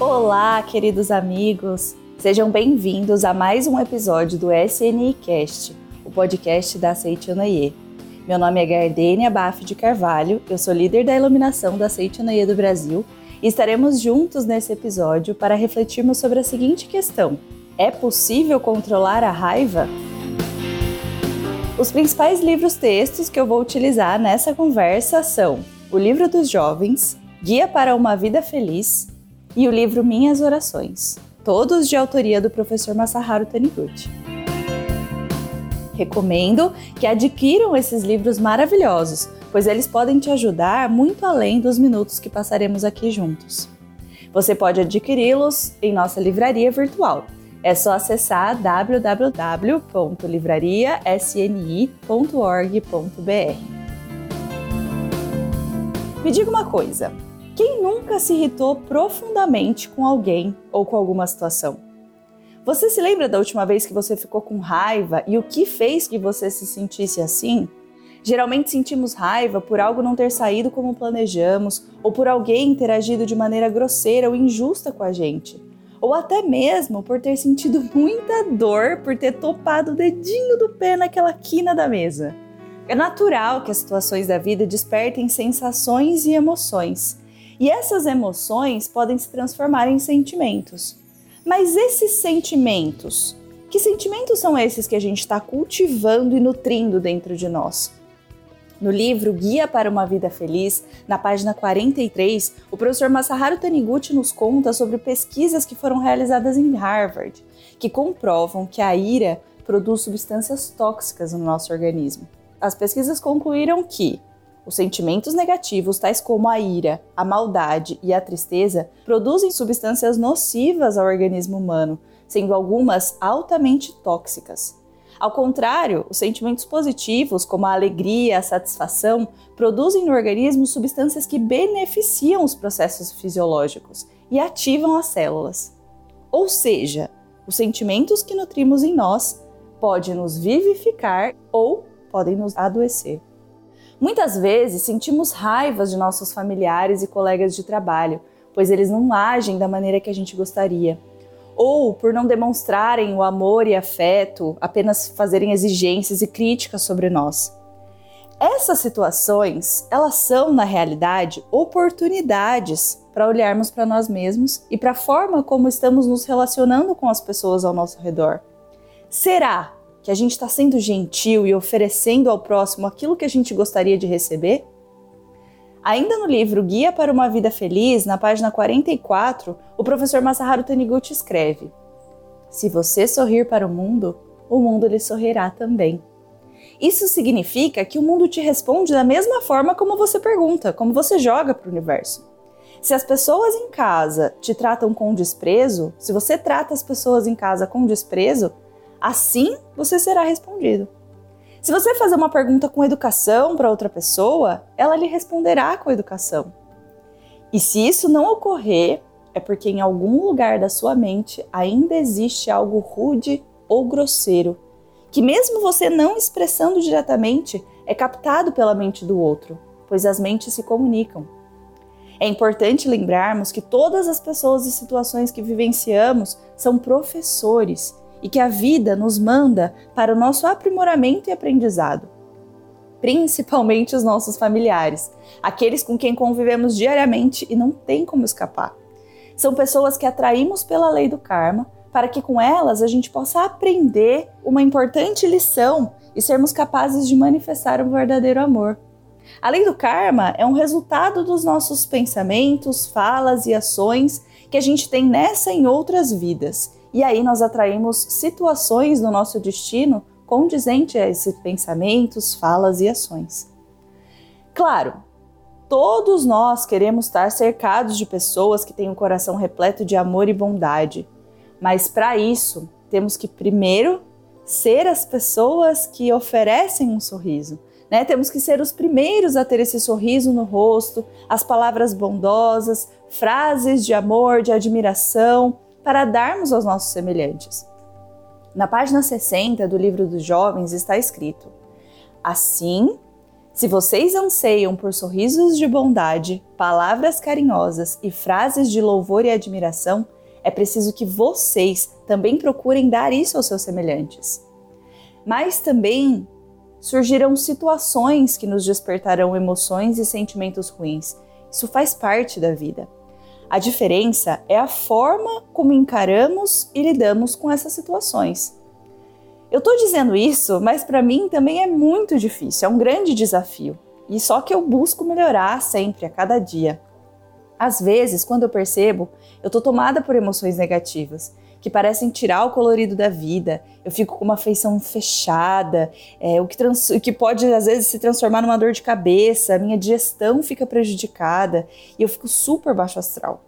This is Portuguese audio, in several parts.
Olá, queridos amigos! Sejam bem-vindos a mais um episódio do SNI Cast, o podcast da Seitianaie. Meu nome é Gardênia Baf de Carvalho, eu sou líder da iluminação da Seitianaie do Brasil e estaremos juntos nesse episódio para refletirmos sobre a seguinte questão: é possível controlar a raiva? Os principais livros-textos que eu vou utilizar nessa conversa são o Livro dos Jovens, Guia para uma Vida Feliz e o livro Minhas Orações, todos de autoria do professor Masaharu Taniguchi. Recomendo que adquiram esses livros maravilhosos, pois eles podem te ajudar muito além dos minutos que passaremos aqui juntos. Você pode adquiri-los em nossa livraria virtual. É só acessar www.livrariasni.org.br. Me diga uma coisa: quem nunca se irritou profundamente com alguém ou com alguma situação? Você se lembra da última vez que você ficou com raiva e o que fez que você se sentisse assim? Geralmente sentimos raiva por algo não ter saído como planejamos ou por alguém ter agido de maneira grosseira ou injusta com a gente. Ou até mesmo por ter sentido muita dor por ter topado o dedinho do pé naquela quina da mesa. É natural que as situações da vida despertem sensações e emoções e essas emoções podem se transformar em sentimentos. Mas esses sentimentos, que sentimentos são esses que a gente está cultivando e nutrindo dentro de nós? No livro Guia para uma Vida Feliz, na página 43, o professor Masaharu Taniguchi nos conta sobre pesquisas que foram realizadas em Harvard, que comprovam que a ira produz substâncias tóxicas no nosso organismo. As pesquisas concluíram que os sentimentos negativos, tais como a ira, a maldade e a tristeza, produzem substâncias nocivas ao organismo humano, sendo algumas altamente tóxicas. Ao contrário, os sentimentos positivos, como a alegria, a satisfação, produzem no organismo substâncias que beneficiam os processos fisiológicos e ativam as células. Ou seja, os sentimentos que nutrimos em nós podem nos vivificar ou podem nos adoecer. Muitas vezes sentimos raivas de nossos familiares e colegas de trabalho, pois eles não agem da maneira que a gente gostaria. Ou por não demonstrarem o amor e afeto, apenas fazerem exigências e críticas sobre nós. Essas situações, elas são, na realidade, oportunidades para olharmos para nós mesmos e para a forma como estamos nos relacionando com as pessoas ao nosso redor. Será que a gente está sendo gentil e oferecendo ao próximo aquilo que a gente gostaria de receber? Ainda no livro Guia para uma Vida Feliz, na página 44, o professor Masaharu Taniguchi escreve: Se você sorrir para o mundo, o mundo lhe sorrirá também. Isso significa que o mundo te responde da mesma forma como você pergunta, como você joga para o universo. Se as pessoas em casa te tratam com desprezo, se você trata as pessoas em casa com desprezo, Assim você será respondido. Se você fazer uma pergunta com educação para outra pessoa, ela lhe responderá com educação. E se isso não ocorrer, é porque em algum lugar da sua mente ainda existe algo rude ou grosseiro, que mesmo você não expressando diretamente, é captado pela mente do outro, pois as mentes se comunicam. É importante lembrarmos que todas as pessoas e situações que vivenciamos são professores e que a vida nos manda para o nosso aprimoramento e aprendizado. Principalmente os nossos familiares, aqueles com quem convivemos diariamente e não tem como escapar. São pessoas que atraímos pela lei do karma para que com elas a gente possa aprender uma importante lição e sermos capazes de manifestar um verdadeiro amor. A lei do karma é um resultado dos nossos pensamentos, falas e ações que a gente tem nessa e em outras vidas e aí nós atraímos situações no nosso destino condizente a esses pensamentos, falas e ações. Claro, todos nós queremos estar cercados de pessoas que têm um coração repleto de amor e bondade, mas para isso temos que primeiro ser as pessoas que oferecem um sorriso. Né? Temos que ser os primeiros a ter esse sorriso no rosto, as palavras bondosas, frases de amor, de admiração, para darmos aos nossos semelhantes. Na página 60 do livro dos jovens está escrito: Assim, se vocês anseiam por sorrisos de bondade, palavras carinhosas e frases de louvor e admiração, é preciso que vocês também procurem dar isso aos seus semelhantes. Mas também surgirão situações que nos despertarão emoções e sentimentos ruins. Isso faz parte da vida. A diferença é a forma como encaramos e lidamos com essas situações. Eu estou dizendo isso, mas para mim também é muito difícil, é um grande desafio. E só que eu busco melhorar sempre, a cada dia. Às vezes, quando eu percebo, eu estou tomada por emoções negativas que parecem tirar o colorido da vida. Eu fico com uma feição fechada, é, o, que trans, o que pode às vezes se transformar numa dor de cabeça, a minha digestão fica prejudicada e eu fico super baixo astral.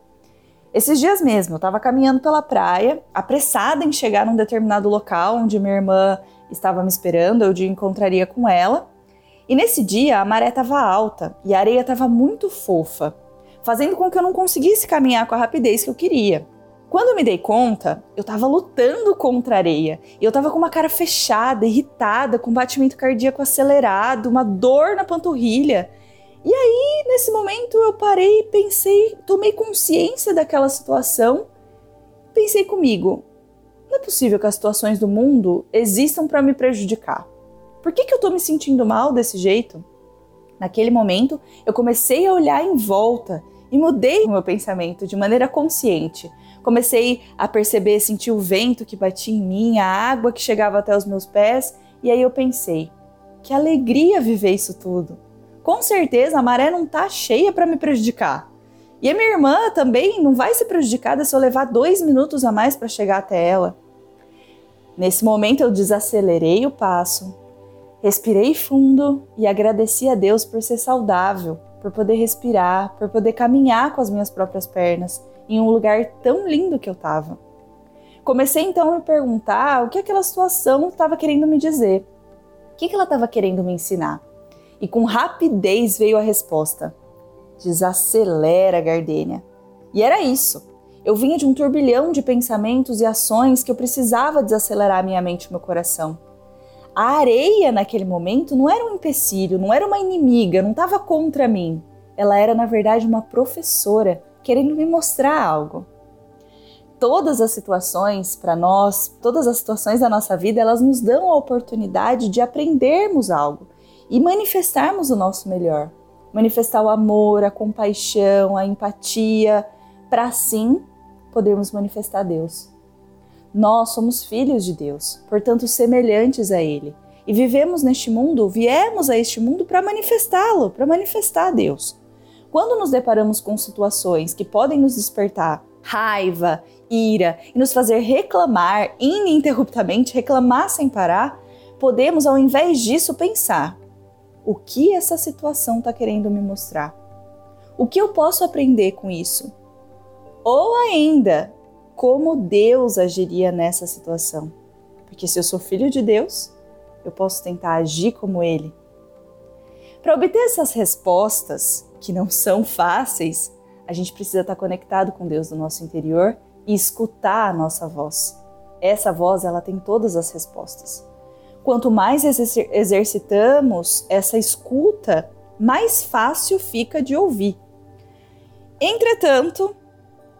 Esses dias mesmo, eu estava caminhando pela praia, apressada em chegar num determinado local onde minha irmã estava me esperando, eu de encontraria com ela. E nesse dia a maré estava alta e a areia estava muito fofa, fazendo com que eu não conseguisse caminhar com a rapidez que eu queria. Quando eu me dei conta, eu tava lutando contra a areia. Eu tava com uma cara fechada, irritada, com batimento cardíaco acelerado, uma dor na panturrilha. E aí, nesse momento, eu parei pensei, tomei consciência daquela situação. Pensei comigo: não é possível que as situações do mundo existam para me prejudicar. Por que, que eu tô me sentindo mal desse jeito? Naquele momento, eu comecei a olhar em volta e mudei o meu pensamento de maneira consciente Comecei a perceber, sentir o vento que batia em mim, a água que chegava até os meus pés, e aí eu pensei: que alegria viver isso tudo. Com certeza a maré não tá cheia para me prejudicar. E a minha irmã também não vai ser prejudicada se eu levar dois minutos a mais para chegar até ela. Nesse momento eu desacelerei o passo, respirei fundo e agradeci a Deus por ser saudável, por poder respirar, por poder caminhar com as minhas próprias pernas em um lugar tão lindo que eu estava. Comecei então a me perguntar o que aquela situação estava querendo me dizer. O que ela estava querendo me ensinar? E com rapidez veio a resposta: desacelera, Gardênia. E era isso. Eu vinha de um turbilhão de pensamentos e ações que eu precisava desacelerar minha mente e meu coração. A areia naquele momento não era um empecilho, não era uma inimiga, não estava contra mim. Ela era, na verdade, uma professora querendo me mostrar algo. Todas as situações para nós, todas as situações da nossa vida, elas nos dão a oportunidade de aprendermos algo e manifestarmos o nosso melhor. Manifestar o amor, a compaixão, a empatia, para assim podermos manifestar Deus. Nós somos filhos de Deus, portanto semelhantes a Ele. E vivemos neste mundo, viemos a este mundo para manifestá-lo, para manifestar Deus. Quando nos deparamos com situações que podem nos despertar raiva, ira e nos fazer reclamar ininterruptamente, reclamar sem parar, podemos, ao invés disso, pensar: o que essa situação está querendo me mostrar? O que eu posso aprender com isso? Ou ainda, como Deus agiria nessa situação? Porque se eu sou filho de Deus, eu posso tentar agir como Ele. Para obter essas respostas, que não são fáceis, a gente precisa estar conectado com Deus no nosso interior e escutar a nossa voz. Essa voz, ela tem todas as respostas. Quanto mais exercitamos essa escuta, mais fácil fica de ouvir. Entretanto,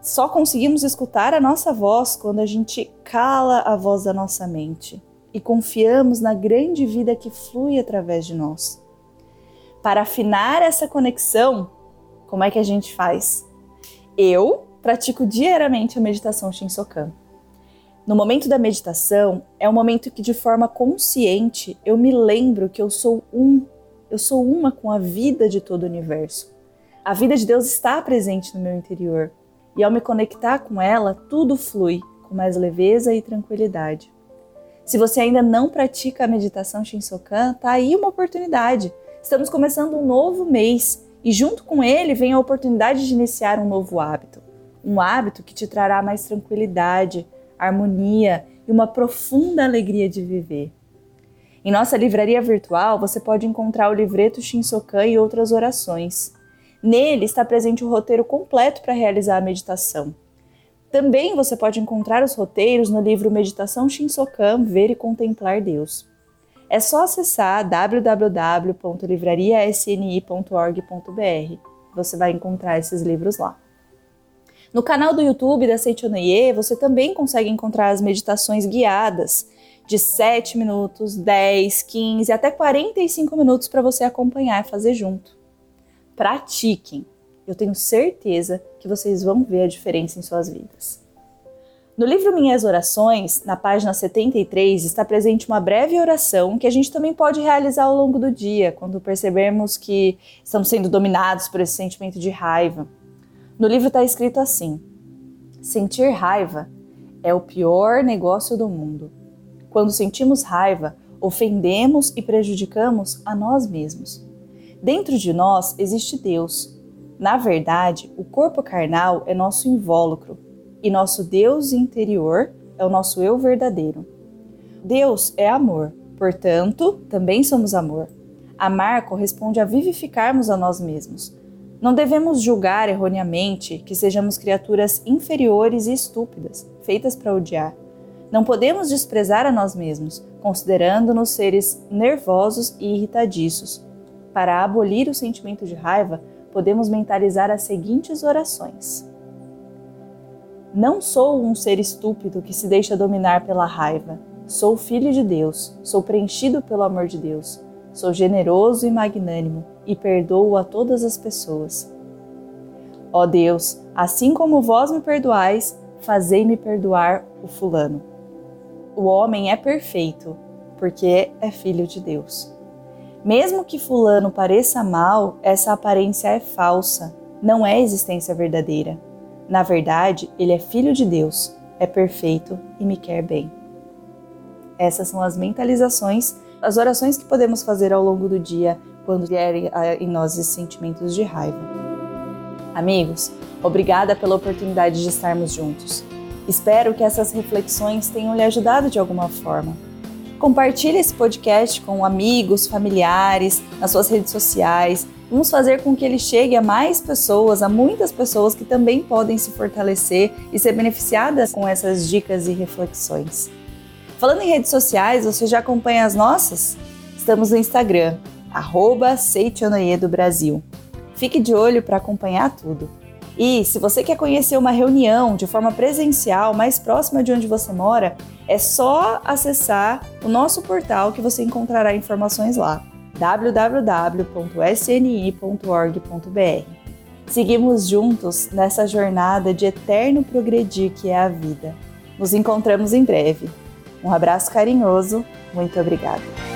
só conseguimos escutar a nossa voz quando a gente cala a voz da nossa mente e confiamos na grande vida que flui através de nós. Para afinar essa conexão, como é que a gente faz? Eu pratico diariamente a meditação Shinsokan. No momento da meditação, é um momento que de forma consciente eu me lembro que eu sou um, eu sou uma com a vida de todo o universo. A vida de Deus está presente no meu interior e ao me conectar com ela, tudo flui com mais leveza e tranquilidade. Se você ainda não pratica a meditação Shinsokan, tá aí uma oportunidade Estamos começando um novo mês e, junto com ele, vem a oportunidade de iniciar um novo hábito. Um hábito que te trará mais tranquilidade, harmonia e uma profunda alegria de viver. Em nossa livraria virtual, você pode encontrar o livreto Shinsokan e outras orações. Nele está presente o roteiro completo para realizar a meditação. Também você pode encontrar os roteiros no livro Meditação Shinsokan Ver e Contemplar Deus. É só acessar www.livrariasni.org.br. Você vai encontrar esses livros lá. No canal do YouTube da Seichonoye, você também consegue encontrar as meditações guiadas de 7 minutos, 10, 15 até 45 minutos para você acompanhar e fazer junto. Pratiquem. Eu tenho certeza que vocês vão ver a diferença em suas vidas. No livro Minhas Orações, na página 73, está presente uma breve oração que a gente também pode realizar ao longo do dia, quando percebermos que estamos sendo dominados por esse sentimento de raiva. No livro está escrito assim: Sentir raiva é o pior negócio do mundo. Quando sentimos raiva, ofendemos e prejudicamos a nós mesmos. Dentro de nós existe Deus. Na verdade, o corpo carnal é nosso invólucro e nosso Deus interior é o nosso eu verdadeiro. Deus é amor, portanto, também somos amor. Amar corresponde a vivificarmos a nós mesmos. Não devemos julgar erroneamente que sejamos criaturas inferiores e estúpidas, feitas para odiar. Não podemos desprezar a nós mesmos, considerando-nos seres nervosos e irritadiços. Para abolir o sentimento de raiva, podemos mentalizar as seguintes orações: Não sou um ser estúpido que se deixa dominar pela raiva. Sou filho de Deus, sou preenchido pelo amor de Deus. Sou generoso e magnânimo e perdoo a todas as pessoas. Ó Deus, assim como vós me perdoais, fazei-me perdoar o fulano o homem é perfeito, porque é filho de Deus. Mesmo que Fulano pareça mal, essa aparência é falsa, não é existência verdadeira. Na verdade, ele é filho de Deus, é perfeito e me quer bem. Essas são as mentalizações, as orações que podemos fazer ao longo do dia quando vierem em nós esses sentimentos de raiva. Amigos, obrigada pela oportunidade de estarmos juntos. Espero que essas reflexões tenham lhe ajudado de alguma forma. Compartilhe esse podcast com amigos, familiares, nas suas redes sociais. Vamos fazer com que ele chegue a mais pessoas, a muitas pessoas que também podem se fortalecer e ser beneficiadas com essas dicas e reflexões. Falando em redes sociais, você já acompanha as nossas? Estamos no Instagram, arroba do Brasil. Fique de olho para acompanhar tudo. E se você quer conhecer uma reunião de forma presencial mais próxima de onde você mora, é só acessar o nosso portal que você encontrará informações lá www.sni.org.br. Seguimos juntos nessa jornada de eterno progredir que é a vida. Nos encontramos em breve. Um abraço carinhoso, muito obrigada.